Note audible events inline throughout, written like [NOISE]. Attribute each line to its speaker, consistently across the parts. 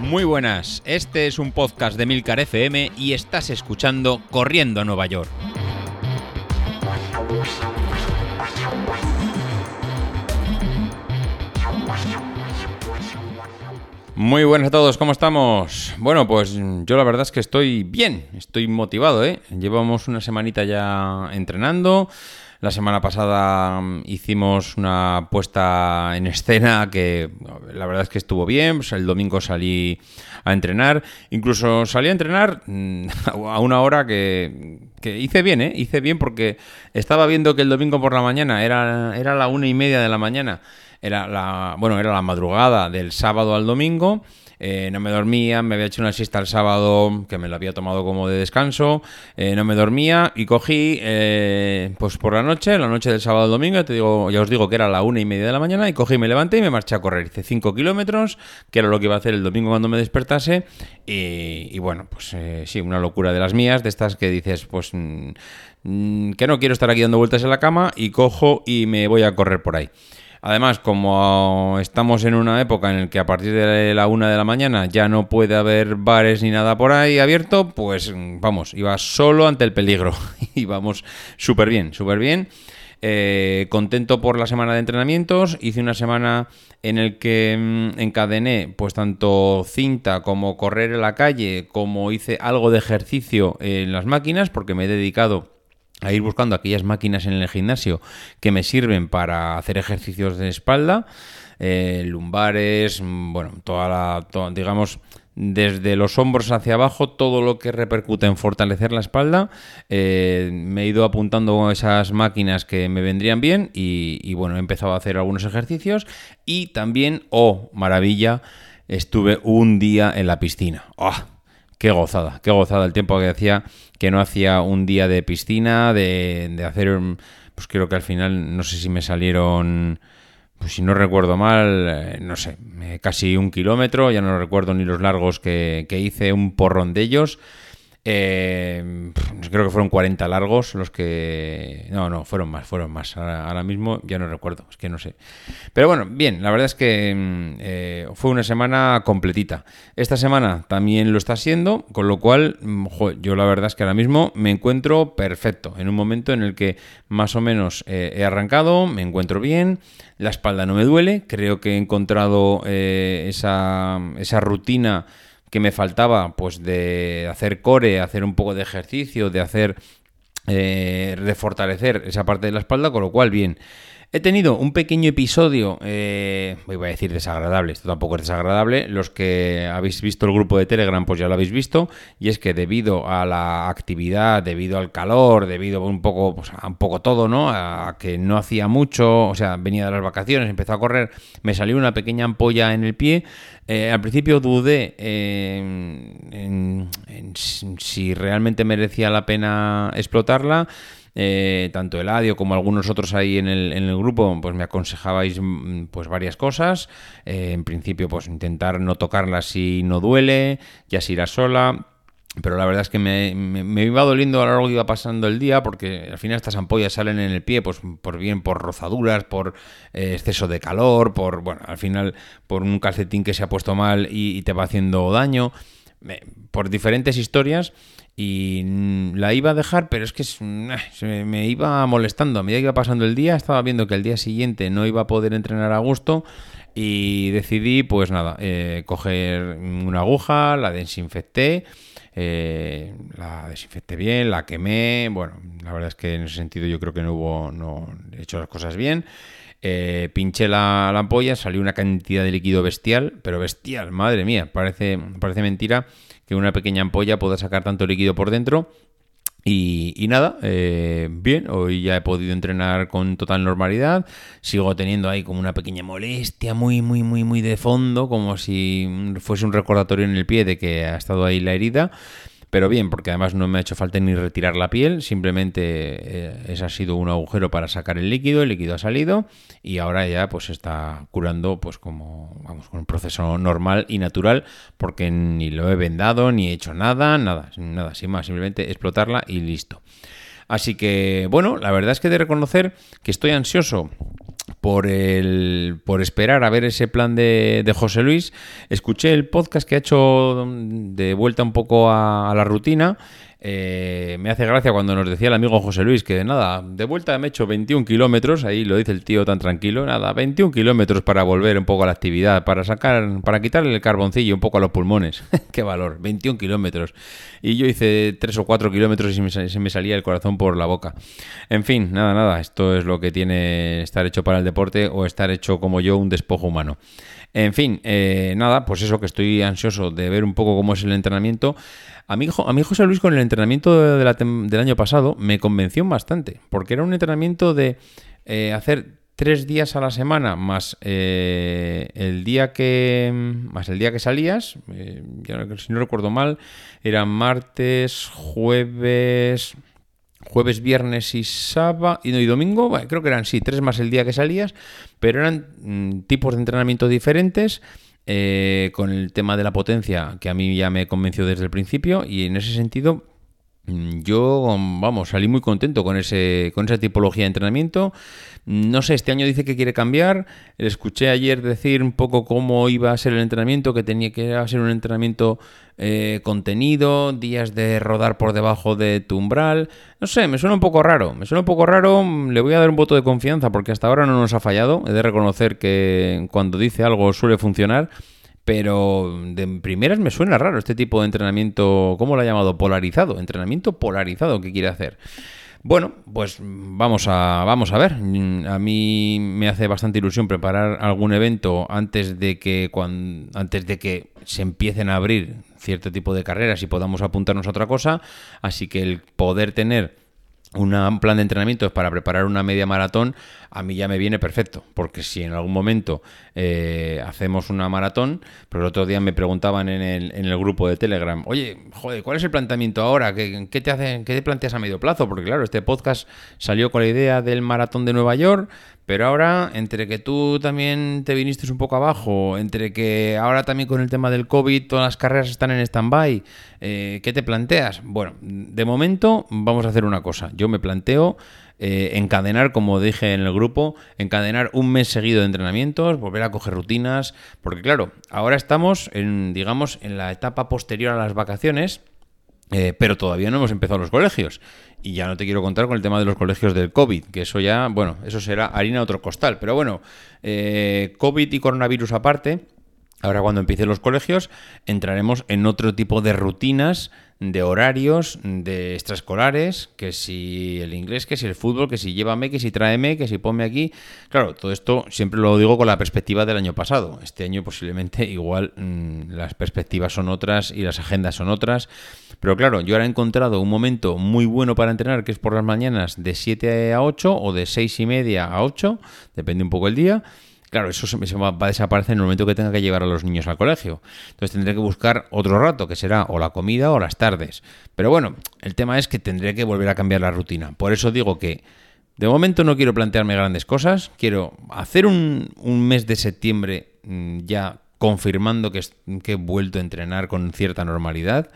Speaker 1: Muy buenas, este es un podcast de Milcar FM y estás escuchando Corriendo a Nueva York. Muy buenas a todos, ¿cómo estamos? Bueno, pues yo la verdad es que estoy bien, estoy motivado, ¿eh? Llevamos una semanita ya entrenando. La semana pasada mm, hicimos una puesta en escena que la verdad es que estuvo bien. Pues el domingo salí a entrenar. Incluso salí a entrenar mm, [LAUGHS] a una hora que, hice bien, ¿eh? Hice bien porque estaba viendo que el domingo por la mañana era, era la una y media de la mañana. Era la, bueno, era la madrugada del sábado al domingo. Eh, no me dormía, me había hecho una siesta el sábado que me la había tomado como de descanso, eh, no me dormía y cogí, eh, pues por la noche, la noche del sábado al domingo, te digo, ya os digo que era la una y media de la mañana y cogí, me levanté y me marché a correr. Hice 5 kilómetros, que era lo que iba a hacer el domingo cuando me despertase y, bueno, pues sí, una locura de las mías, de estas que dices, pues mm, mm, que no quiero estar aquí dando vueltas en la cama y cojo y me voy a correr por ahí. Además, como estamos en una época en la que a partir de la una de la mañana ya no puede haber bares ni nada por ahí abierto, pues vamos, iba solo ante el peligro. [LAUGHS] y vamos súper bien, súper bien. Eh, contento por la semana de entrenamientos. Hice una semana en el que mm, encadené pues tanto cinta como correr en la calle, como hice algo de ejercicio en las máquinas, porque me he dedicado a ir buscando aquellas máquinas en el gimnasio que me sirven para hacer ejercicios de espalda, eh, lumbares, mm, bueno, toda la, digamos, desde los hombros hacia abajo, todo lo que repercute en fortalecer la espalda. Eh, me he ido apuntando esas máquinas que me vendrían bien y, bueno, he empezado a hacer algunos ejercicios y también, oh, maravilla, estuve un día en la piscina. ¡Oh! Qué gozada, qué gozada el tiempo que hacía, que no hacía un día de piscina, de, hacer, pues creo que al final, no sé si me salieron, pues si no recuerdo mal, eh, no sé, casi un kilómetro, ya no recuerdo ni los largos que, que hice, un porrón de ellos. Eh, creo que fueron 40 largos los que... No, no, fueron más, fueron más. Ahora, mismo ya no recuerdo, es que no sé. Pero bueno, bien, la verdad es que mm, eh, fue una semana completita. Esta semana también lo está siendo, con lo cual mm, yo la verdad es que ahora mismo me encuentro perfecto, en un momento en el que más o menos eh, he arrancado, me encuentro bien, la espalda no me duele, creo que he encontrado eh, esa, esa rutina que me faltaba, pues de hacer core, hacer un poco de ejercicio, de hacer, eh, de fortalecer esa parte de la espalda, con lo cual bien. He tenido un pequeño episodio, eh, voy a decir desagradable, esto tampoco es desagradable, los que habéis visto el grupo de Telegram pues ya lo habéis visto, y es que debido a la actividad, debido al calor, debido un poco, pues, a un poco todo, ¿no? A que no hacía mucho, o sea, venía de las vacaciones, empezó a correr, me salió una pequeña ampolla en el pie, eh, al principio dudé en, si realmente merecía la pena explotarla, eh, tanto Eladio como algunos otros ahí en el, en el, grupo, pues me aconsejabais mm, pues varias cosas. Eh, en principio, pues intentar no tocarla si no duele, ya si irá sola. Pero la verdad es que me, iba doliendo a lo largo que iba pasando el día, porque al final estas ampollas salen en el pie, pues por bien por rozaduras, por eh, exceso de calor, por bueno, al final por un calcetín que se ha puesto mal y, te va haciendo daño, por diferentes historias y la iba a dejar, pero es que se me iba molestando. A medida que iba pasando el día, estaba viendo que el día siguiente no iba a poder entrenar a gusto y decidí, pues nada, eh, coger una aguja, la desinfecté, eh, la desinfecté bien, la quemé. Bueno, la verdad es que en ese sentido yo creo que no hubo, no he hecho las cosas bien. Eh, pinché la, la, ampolla, salió una cantidad de líquido bestial, pero bestial, madre mía, parece, parece mentira que una pequeña ampolla pueda sacar tanto líquido por dentro. Y, nada, eh, bien, hoy ya he podido entrenar con total normalidad. Sigo teniendo ahí como una pequeña molestia muy, muy, muy, muy de fondo, como si fuese un recordatorio en el pie de que ha estado ahí la herida. Pero bien, porque además no me ha hecho falta ni retirar la piel, simplemente eh, ese ha sido un agujero para sacar el líquido, el líquido ha salido y ahora ya pues está curando pues como vamos con un proceso normal y natural porque ni lo he vendado ni he hecho nada, nada, nada, sin más, simplemente explotarla y listo. Así que bueno, la verdad es que de reconocer que estoy ansioso por, el, por esperar a ver ese plan de, de, José Luis, escuché el podcast que ha hecho de vuelta un poco a, a la rutina eh, me hace gracia cuando nos decía el amigo José Luis que nada, de vuelta me he hecho 21 kilómetros, ahí lo dice el tío tan tranquilo, nada, 21 kilómetros para volver un poco a la actividad, para sacar, para quitarle el carboncillo un poco a los pulmones. [LAUGHS] Qué valor, 21 kilómetros. Y yo hice 3 o 4 kilómetros y se me salía el corazón por la boca. En fin, nada, nada, esto es lo que tiene estar hecho para el deporte o estar hecho como yo un despojo humano. En fin, eh, nada, pues eso que estoy ansioso de ver un poco cómo es el entrenamiento. A mí, a mí José Luis con el entrenamiento del año pasado me convenció bastante, porque era un entrenamiento de eh, hacer tres días a la semana más eh, el día que más el día que salías si no recuerdo mal eran martes jueves jueves, viernes y sábado y, no, y domingo, creo que eran sí, tres más el día que salías, pero eran mm, tipos de entrenamiento diferentes. Eh, con el tema de la potencia, que a mí ya me convenció desde el principio, y en ese sentido yo, vamos, salí muy contento con, ese, con esa tipología de entrenamiento. No sé, este año dice que quiere cambiar. Escuché ayer decir un poco cómo iba a ser el entrenamiento, que tenía que ser un entrenamiento eh, contenido, días de rodar por debajo de tu umbral. No sé, me suena un poco raro. Me suena un poco raro. Le voy a dar un voto de confianza porque hasta ahora no nos ha fallado. He de reconocer que cuando dice algo suele funcionar. Pero de primeras me suena raro este tipo de entrenamiento, ¿cómo lo ha llamado? Polarizado, entrenamiento polarizado que quiere hacer. Bueno, pues vamos a, vamos a ver. A mí me hace bastante ilusión preparar algún evento antes de que antes de que se empiecen a abrir cierto tipo de carreras y podamos apuntarnos a otra cosa. Así que el poder tener un plan de entrenamiento para preparar una media maratón, a mí ya me viene perfecto, porque si en algún momento eh, hacemos una maratón, pero el otro día me preguntaban en el, en el, grupo de Telegram, oye, joder, ¿cuál es el planteamiento ahora? ¿Qué, qué te hace, ¿Qué te planteas a medio plazo? Porque claro, este podcast salió con la idea del maratón de Nueva York, pero ahora, entre que tú también te viniste un poco abajo, entre que ahora también con el tema del COVID todas las carreras están en stand-by, eh, ¿qué te planteas? Bueno, de momento vamos a hacer una cosa. Yo me planteo eh, encadenar, como dije en el grupo, encadenar un mes seguido de entrenamientos, volver a coger rutinas, porque claro, ahora estamos en, digamos, en la etapa posterior a las vacaciones eh, pero todavía no hemos empezado los colegios. Y ya no te quiero contar con el tema de los colegios del COVID, que eso ya, bueno, eso será harina otro costal. Pero bueno, eh, COVID y coronavirus aparte, ahora cuando empiecen los colegios, entraremos en otro tipo de rutinas de horarios, de extraescolares, que si el inglés, que si el fútbol, que si llévame, que si tráeme, que si ponme aquí. Claro, todo esto siempre lo digo con la perspectiva del año pasado. Este año posiblemente [LAUGHS] igual mm, las perspectivas son otras y las agendas son otras. Pero claro, yo ahora he encontrado un momento muy bueno para entrenar, que es por las mañanas de 7 a 8 o de 6 y media a 8, depende un poco el día. Claro, eso se, va a desaparecer en el momento que tenga que llevar a los niños al colegio. Entonces tendré que buscar otro rato, que será o la comida o las tardes. Pero bueno, el tema es que tendré que volver a cambiar la rutina. Por eso digo que de momento no quiero plantearme grandes cosas. Quiero hacer un, mes de septiembre mm, ya confirmando que he vuelto a entrenar con cierta normalidad.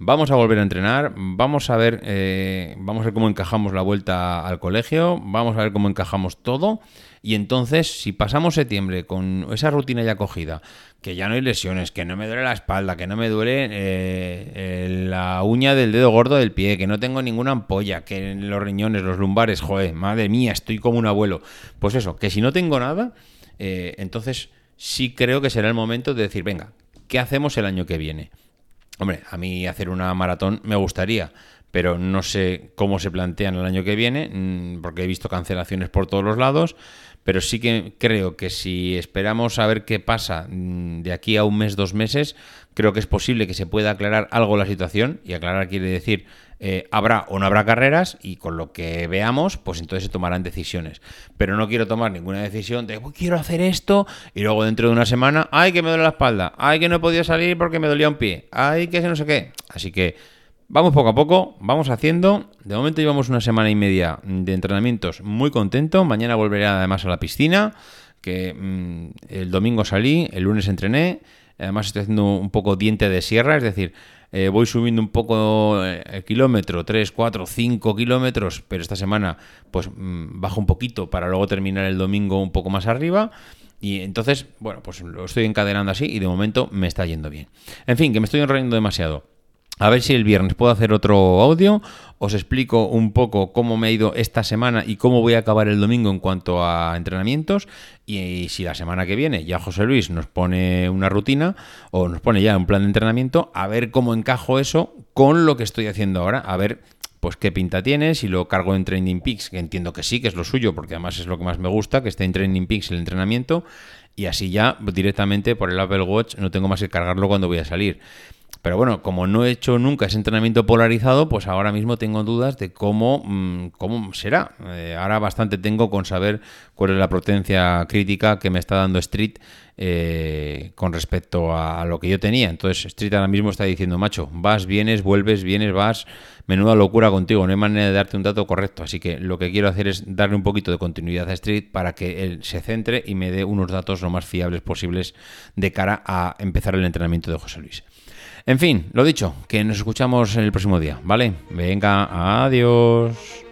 Speaker 1: Vamos a volver a entrenar, vamos a ver, eh, vamos a ver cómo encajamos la vuelta al colegio, vamos a ver cómo encajamos todo. Y entonces, si pasamos septiembre con esa rutina ya cogida, que ya no hay lesiones, que no me duele la espalda, que no me duele eh, eh, la uña del dedo gordo del pie, que no tengo ninguna ampolla, que los riñones, los lumbares, joder, madre mía, estoy como un abuelo. Pues eso, que si no tengo nada, entonces sí creo que será el momento de decir, venga, ¿qué hacemos el año que viene? Hombre, a mí hacer una maratón me gustaría, pero no sé cómo se plantean el año que viene, mm, porque he visto cancelaciones por todos los lados, pero sí que creo que si esperamos a ver qué pasa mm, de aquí a un mes, dos meses, creo que es posible que se pueda aclarar algo la situación, y aclarar quiere decir eh, habrá o no habrá carreras y con lo que veamos, pues entonces se tomarán decisiones. Pero no quiero tomar ninguna decisión de quiero hacer esto y luego dentro de una semana, ay que me duele la espalda, ay que no he podido salir porque me dolía un pie, ay que no sé qué. Así que vamos poco a poco, vamos haciendo. De momento llevamos una semana y media de entrenamientos muy contento. Mañana volveré además a la piscina, que mm, el domingo salí, el lunes entrené. Además estoy haciendo un poco diente de sierra, es decir, eh, voy subiendo un poco eh, el kilómetro, 3, 4, 5 kilómetros, pero esta semana pues mm, bajo un poquito para luego terminar el domingo un poco más arriba. Y entonces, bueno, pues lo estoy encadenando así y de momento me está yendo bien. En fin, que me estoy enrollando demasiado. A ver si el viernes puedo hacer otro audio. Os explico un poco cómo me ha ido esta semana y cómo voy a acabar el domingo en cuanto a entrenamientos. Y si la semana que viene ya José Luis nos pone una rutina o nos pone ya un plan de entrenamiento, a ver cómo encajo eso con lo que estoy haciendo ahora. A ver pues qué pinta tiene, si lo cargo en Training Peaks, que entiendo que sí, que es lo suyo, porque además es lo que más me gusta, que esté en Training Peaks el entrenamiento, y así ya directamente por el Apple Watch no tengo más que cargarlo cuando voy a salir. Pero bueno, como no he hecho nunca ese entrenamiento polarizado, pues ahora mismo tengo dudas de cómo, mm, cómo será. Eh, ahora bastante tengo con saber cuál es la potencia crítica que me está dando Street eh, con respecto a, lo que yo tenía. Entonces Street ahora mismo está diciendo, macho, vas, vienes, vuelves, vienes, vas, menuda locura contigo, no hay manera de darte un dato correcto. Así que lo que quiero hacer es darle un poquito de continuidad a Street para que él se centre y me dé unos datos lo más fiables posibles de cara a empezar el entrenamiento de José Luis. En fin, lo dicho, que nos escuchamos el próximo día, ¿vale? Venga, adiós.